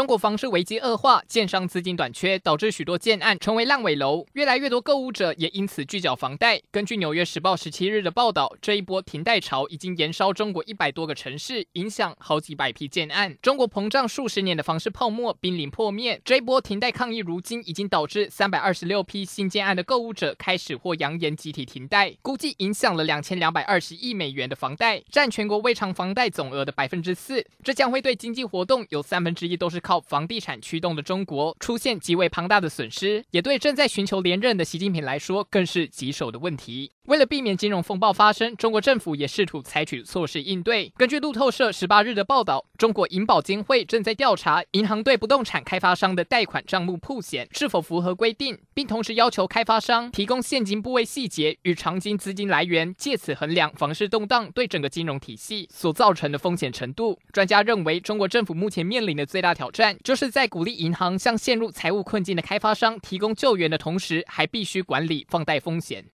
中国房市危机恶化，建商资金短缺，导致许多建案成为烂尾楼。越来越多购物者也因此拒缴房贷。根据《纽约时报》十七日的报道，这一波停贷潮已经延烧中国一百多个城市，影响好几百批建案。中国膨胀数十年的房市泡沫濒临破灭。这一波停贷抗议，如今已经导致三百二十六批新建案的购物者开始或扬言集体停贷，估计影响了两千两百二十亿美元的房贷，占全国未偿房贷总额的百分之四。这将会对经济活动有三分之一都是。靠靠房地产驱动的中国出现极为庞大的损失，也对正在寻求连任的习近平来说更是棘手的问题。为了避免金融风暴发生，中国政府也试图采取措施应对。根据路透社十八日的报道，中国银保监会正在调查银行对不动产开发商的贷款账目铺险是否符合规定，并同时要求开发商提供现金部位细节与长金资金来源，借此衡量房市动荡对整个金融体系所造成的风险程度。专家认为，中国政府目前面临的最大挑挑战，就是在鼓励银行向陷入财务困境的开发商提供救援的同时，还必须管理放贷风险。